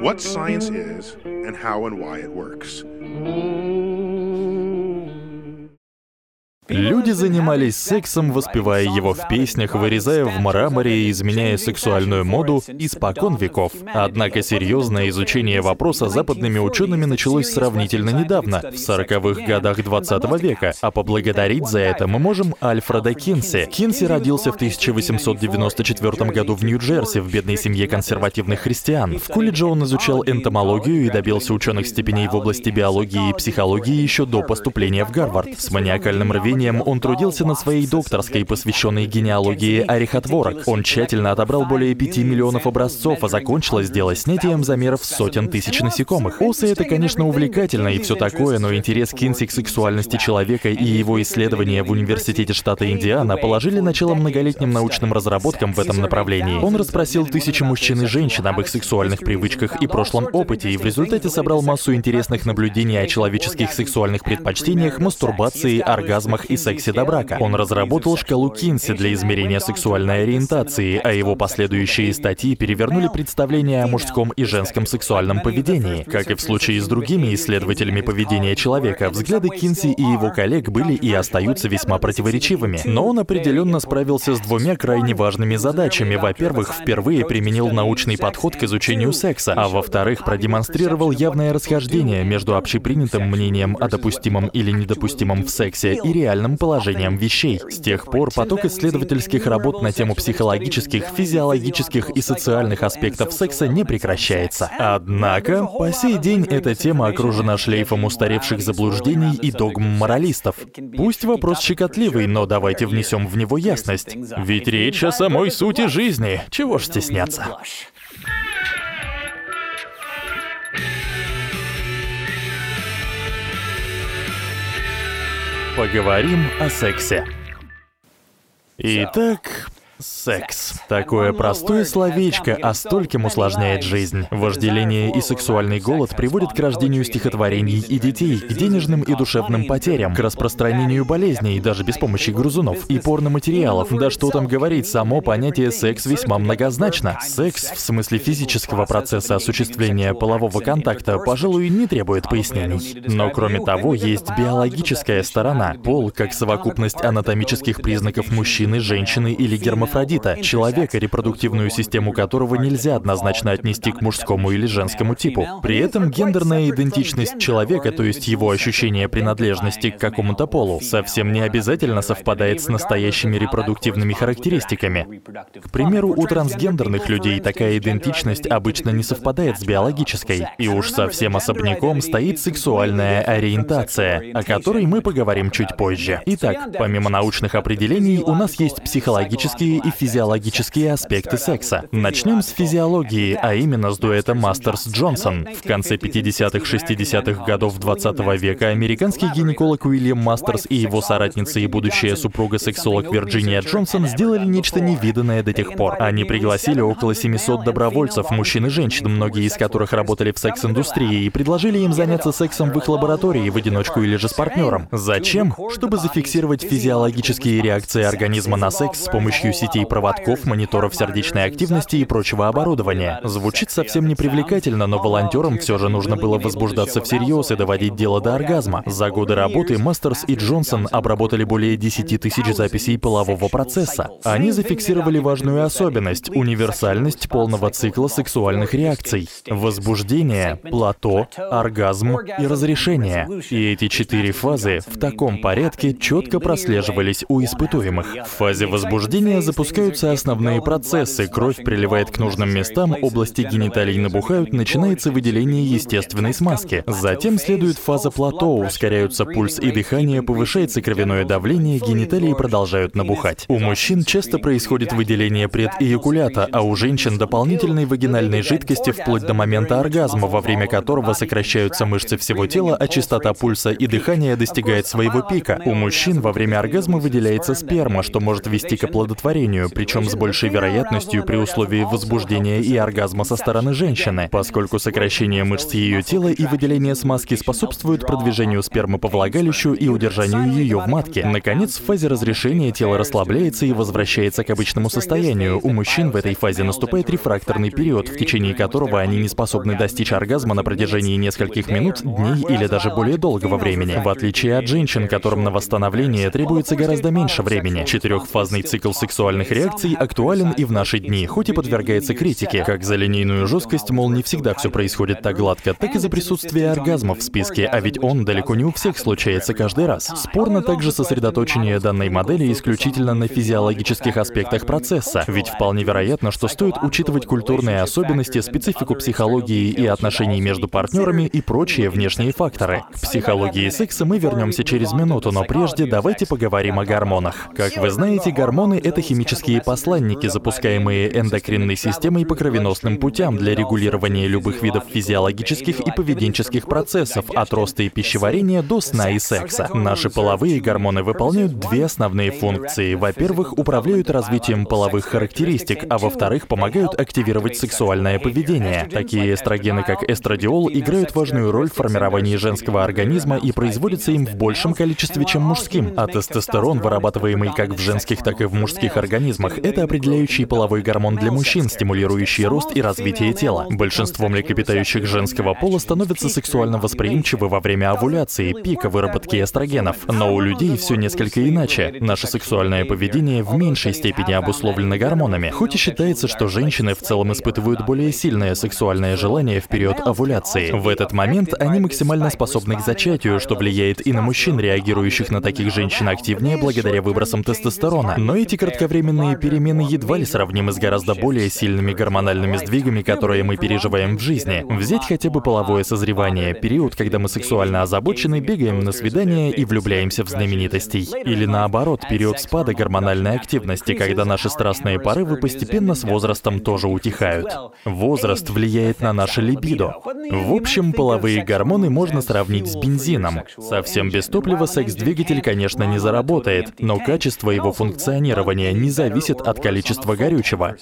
what science is and how and why it works. Люди занимались сексом, воспевая его в песнях, вырезая в мраморе и изменяя сексуальную моду испокон веков. Однако серьезное изучение вопроса западными учеными началось сравнительно недавно, в 40-х годах 20 века, а поблагодарить за это мы можем Альфреда Кинси. Кинси родился в 1894 году в Нью-Джерси в бедной семье консервативных христиан. В колледже он изучал энтомологию и добился ученых степеней в области биологии и психологии еще до поступления в Гарвард. С маниакальным рвением он трудился над своей докторской, посвященной генеалогии орехотворок. Он тщательно отобрал более 5 миллионов образцов, а закончилось дело снятием замеров сотен тысяч насекомых. Осы — это, конечно, увлекательно и все такое, но интерес Кинси к сексуальности человека и его исследования в Университете штата Индиана положили начало многолетним научным разработкам в этом направлении. Он расспросил тысячи мужчин и женщин об их сексуальных привычках и прошлом опыте, и в результате собрал массу интересных наблюдений о человеческих сексуальных предпочтениях, мастурбации, оргазмах сексе до брака. Он разработал шкалу Кинси для измерения сексуальной ориентации, а его последующие статьи перевернули представление о мужском и женском сексуальном поведении. Как и в случае с другими исследователями поведения человека, взгляды Кинси и его коллег были и остаются весьма противоречивыми. Но он определенно справился с двумя крайне важными задачами. Во-первых, впервые применил научный подход к изучению секса, а во-вторых, продемонстрировал явное расхождение между общепринятым мнением о допустимом или недопустимом в сексе и реальным реальным положением вещей. С тех пор поток исследовательских работ на тему психологических, физиологических и социальных аспектов секса не прекращается. Однако, по сей день эта тема окружена шлейфом устаревших заблуждений и догм моралистов. Пусть вопрос щекотливый, но давайте внесем в него ясность. Ведь речь о самой сути жизни. Чего ж стесняться? Поговорим о сексе. Итак, Секс. Такое простое словечко, а стольким усложняет жизнь. Вожделение и сексуальный голод приводят к рождению стихотворений и детей, к денежным и душевным потерям, к распространению болезней, даже без помощи грузунов, и порноматериалов. Да что там говорить, само понятие секс весьма многозначно. Секс, в смысле физического процесса осуществления полового контакта, пожалуй, не требует пояснений. Но кроме того, есть биологическая сторона. Пол, как совокупность анатомических признаков мужчины, женщины или гермафродита, гермафродита, человека, репродуктивную систему которого нельзя однозначно отнести к мужскому или женскому типу. При этом гендерная идентичность человека, то есть его ощущение принадлежности к какому-то полу, совсем не обязательно совпадает с настоящими репродуктивными характеристиками. К примеру, у трансгендерных людей такая идентичность обычно не совпадает с биологической. И уж совсем особняком стоит сексуальная ориентация, о которой мы поговорим чуть позже. Итак, помимо научных определений, у нас есть психологические и физиологические аспекты секса. Начнем с физиологии, а именно с дуэта Мастерс-Джонсон. В конце 50-х-60-х годов 20 века американский гинеколог Уильям Мастерс и его соратница и будущая супруга-сексолог Вирджиния Джонсон сделали нечто невиданное до тех пор. Они пригласили около 700 добровольцев, мужчин и женщин, многие из которых работали в секс-индустрии, и предложили им заняться сексом в их лаборатории в одиночку или же с партнером. Зачем? Чтобы зафиксировать физиологические реакции организма на секс с помощью сетей проводков, мониторов сердечной активности и прочего оборудования. Звучит совсем непривлекательно, но волонтерам все же нужно было возбуждаться всерьез и доводить дело до оргазма. За годы работы Мастерс и Джонсон обработали более 10 тысяч записей полового процесса. Они зафиксировали важную особенность — универсальность полного цикла сексуальных реакций. Возбуждение, плато, оргазм и разрешение. И эти четыре фазы в таком порядке четко прослеживались у испытуемых. В фазе возбуждения запускаются основные процессы, кровь приливает к нужным местам, области гениталий набухают, начинается выделение естественной смазки. Затем следует фаза плато, ускоряются пульс и дыхание, повышается кровяное давление, гениталии продолжают набухать. У мужчин часто происходит выделение предэякулята, а у женщин дополнительной вагинальной жидкости вплоть до момента оргазма, во время которого сокращаются мышцы всего тела, а частота пульса и дыхания достигает своего пика. У мужчин во время оргазма выделяется сперма, что может вести к оплодотворению, сожалению, причем с большей вероятностью при условии возбуждения и оргазма со стороны женщины, поскольку сокращение мышц ее тела и выделение смазки способствуют продвижению спермы по влагалищу и удержанию ее в матке. Наконец, в фазе разрешения тело расслабляется и возвращается к обычному состоянию. У мужчин в этой фазе наступает рефракторный период, в течение которого они не способны достичь оргазма на протяжении нескольких минут, дней или даже более долгого времени. В отличие от женщин, которым на восстановление требуется гораздо меньше времени. Четырехфазный цикл сексуальных реакций актуален и в наши дни, хоть и подвергается критике, как за линейную жесткость, мол, не всегда все происходит так гладко, так и за присутствие оргазма в списке, а ведь он далеко не у всех случается каждый раз. Спорно также сосредоточение данной модели исключительно на физиологических аспектах процесса, ведь вполне вероятно, что стоит учитывать культурные особенности, специфику психологии и отношений между партнерами и прочие внешние факторы. К психологии секса мы вернемся через минуту, но прежде давайте поговорим о гормонах. Как вы знаете, гормоны — это химические посланники, запускаемые эндокринной системой по кровеносным путям для регулирования любых видов физиологических и поведенческих процессов, от роста и пищеварения до сна и секса. Наши половые гормоны выполняют две основные функции. Во-первых, управляют развитием половых характеристик, а во-вторых, помогают активировать сексуальное поведение. Такие эстрогены, как эстрадиол, играют важную роль в формировании женского организма и производятся им в большем количестве, чем мужским. А тестостерон, вырабатываемый как в женских, так и в мужских организмах, это определяющий половой гормон для мужчин, стимулирующий рост и развитие тела. Большинство млекопитающих женского пола становятся сексуально восприимчивы во время овуляции, пика выработки эстрогенов. Но у людей все несколько иначе. Наше сексуальное поведение в меньшей степени обусловлено гормонами. Хоть и считается, что женщины в целом испытывают более сильное сексуальное желание в период овуляции. В этот момент они максимально способны к зачатию, что влияет и на мужчин, реагирующих на таких женщин активнее благодаря выбросам тестостерона. Но эти кратковременные перемены едва ли сравнимы с гораздо более сильными гормональными сдвигами, которые мы переживаем в жизни. Взять хотя бы половое созревание, период, когда мы сексуально озабочены, бегаем на свидания и влюбляемся в знаменитостей. Или наоборот, период спада гормональной активности, когда наши страстные порывы постепенно с возрастом тоже утихают. Возраст влияет на наше либидо. В общем, половые гормоны можно сравнить с бензином. Совсем без топлива секс-двигатель, конечно, не заработает, но качество его функционирования не зависит от количества горючего.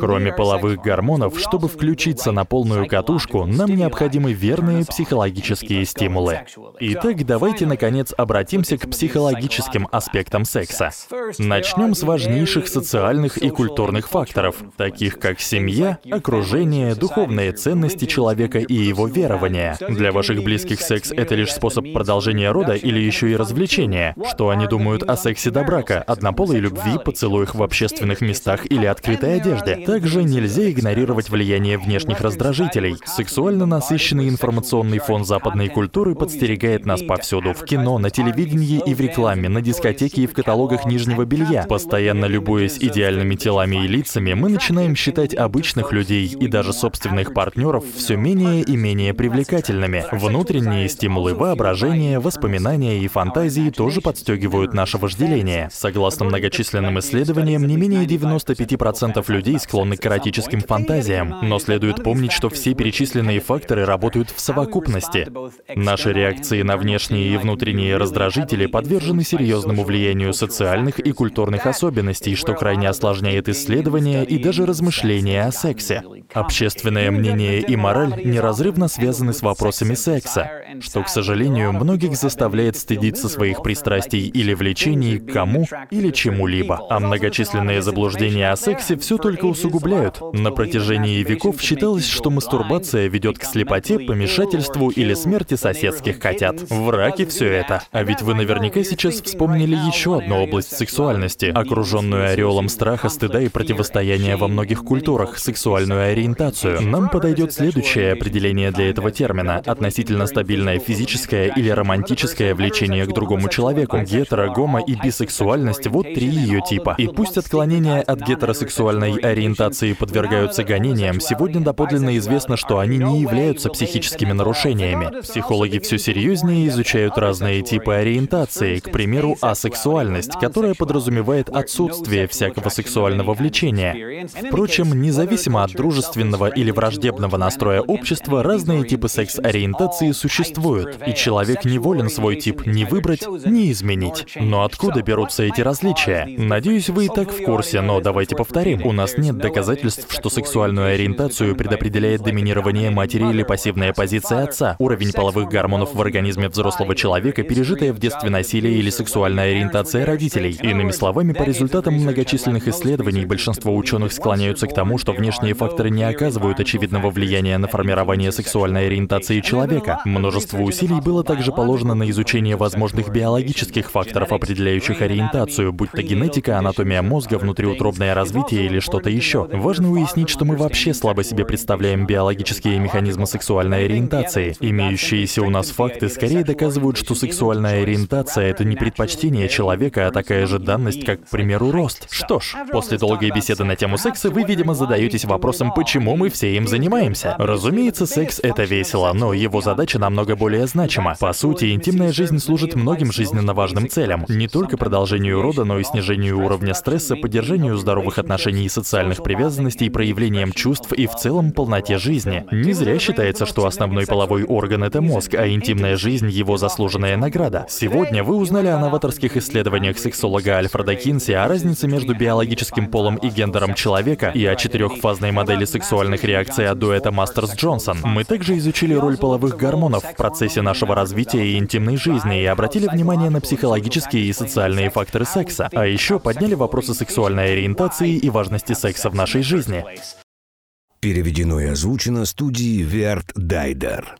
Кроме половых гормонов, чтобы включиться на полную катушку, нам необходимы верные психологические стимулы. Итак, давайте наконец обратимся к психологическим аспектам секса. Начнем с важнейших социальных и культурных факторов, таких как семья, окружение, духовные ценности человека и его верования. Для ваших близких секс — это лишь способ продолжения рода или еще и развлечения? Что они думают о сексе до брака, однополой любви, поцелуях в общественных местах или открытой одежде? Также нельзя игнорировать влияние внешних раздражителей. Сексуально насыщенный информационный фон западной культуры подстерегает нас повсюду. В кино, на телевидении и в рекламе, на дискотеке и в каталогах нижнего белья. Постоянно любуясь идеальными телами и лицами, мы начинаем считать обычных людей и даже собственных партнеров все менее и менее привлекательными. Внутренние стимулы воображения, воспоминания и фантазии тоже подстегивают наше вожделение. Согласно многочисленным исследованиям, не менее 95% людей склонны к эротическим фантазиям, но следует помнить, что все перечисленные факторы работают в совокупности. Наши реакции на внешние и внутренние раздражители подвержены серьезному влиянию социальных и культурных особенностей, что крайне осложняет исследования и даже размышления о сексе. Общественное мнение и мораль неразрывно связаны с вопросами секса, что, к сожалению, многих заставляет стыдиться своих пристрастий или влечений к кому или чему-либо. А многочисленные заблуждения о сексе все только усугубляют. На протяжении веков считалось, что мастурбация ведет к слепоте, помешательству или смерти соседских котят. В раке все это. А ведь вы наверняка сейчас вспомнили еще одну область сексуальности, окруженную ореолом страха, стыда и противостояния во многих культурах, сексуальную ориентацию. Нам подойдет следующее определение для этого термина. Относительно стабильное физическое или романтическое влечение к другому человеку. Гетеро, гомо и бисексуальность — вот три ее типа. И пусть отклонения от гетеросексуальной ориентации подвергаются гонениям, сегодня доподлинно известно, что они не являются психическими нарушениями. Психологи все серьезнее изучают разные типы ориентации, к примеру, асексуальность, которая подразумевает отсутствие всякого сексуального влечения. Впрочем, независимо от дружеского дружественного или враждебного настроя общества разные типы секс-ориентации существуют, и человек не волен свой тип ни выбрать, ни изменить. Но откуда берутся эти различия? Надеюсь, вы и так в курсе, но давайте повторим. У нас нет доказательств, что сексуальную ориентацию предопределяет доминирование матери или пассивная позиция отца, уровень половых гормонов в организме взрослого человека, пережитое в детстве насилие или сексуальная ориентация родителей. Иными словами, по результатам многочисленных исследований большинство ученых склоняются к тому, что внешние факторы не оказывают очевидного влияния на формирование сексуальной ориентации человека. Множество усилий было также положено на изучение возможных биологических факторов, определяющих ориентацию, будь то генетика, анатомия мозга, внутриутробное развитие или что-то еще. Важно уяснить, что мы вообще слабо себе представляем биологические механизмы сексуальной ориентации. Имеющиеся у нас факты скорее доказывают, что сексуальная ориентация — это не предпочтение человека, а такая же данность, как, к примеру, рост. Что ж, после долгой беседы на тему секса вы, видимо, задаетесь вопросом, почему мы все им занимаемся. Разумеется, секс — это весело, но его задача намного более значима. По сути, интимная жизнь служит многим жизненно важным целям. Не только продолжению рода, но и снижению уровня стресса, поддержанию здоровых отношений и социальных привязанностей, проявлением чувств и в целом полноте жизни. Не зря считается, что основной половой орган — это мозг, а интимная жизнь — его заслуженная награда. Сегодня вы узнали о новаторских исследованиях сексолога Альфреда Кинси о разнице между биологическим полом и гендером человека и о четырехфазной модели сексуальных реакций от дуэта Мастерс Джонсон. Мы также изучили роль половых гормонов в процессе нашего развития и интимной жизни и обратили внимание на психологические и социальные факторы секса. А еще подняли вопросы сексуальной ориентации и важности секса в нашей жизни. Переведено и озвучено студией Верт Дайдер.